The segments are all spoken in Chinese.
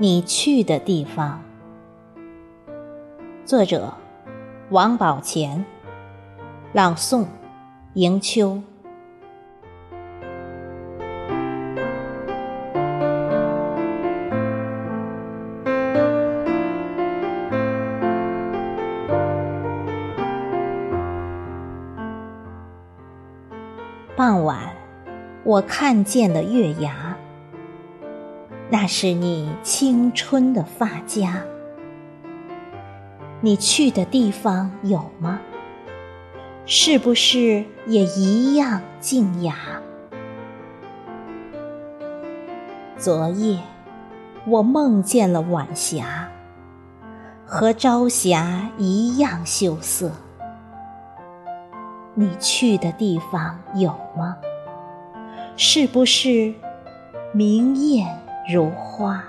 你去的地方。作者：王宝乾，朗诵：迎秋。傍晚，我看见了月牙，那是你青春的发夹。你去的地方有吗？是不是也一样静雅？昨夜，我梦见了晚霞，和朝霞一样羞涩。你去的地方有吗？是不是明艳如花？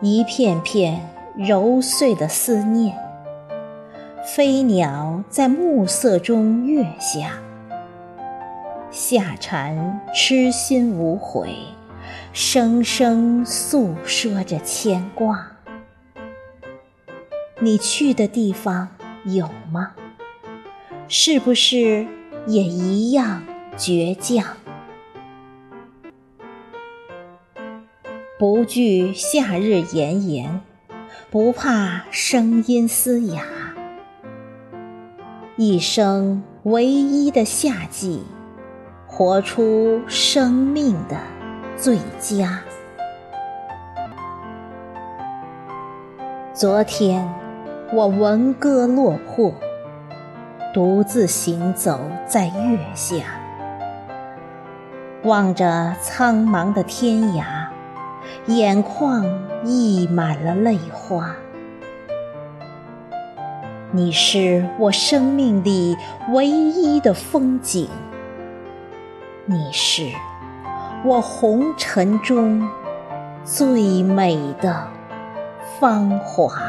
一片片揉碎的思念，飞鸟在暮色中跃下，夏蝉痴心无悔，声声诉说着牵挂。你去的地方有吗？是不是也一样倔强？不惧夏日炎炎，不怕声音嘶哑。一生唯一的夏季，活出生命的最佳。昨天。我闻歌落魄，独自行走在月下，望着苍茫的天涯，眼眶溢满了泪花。你是我生命里唯一的风景，你是我红尘中最美的芳华。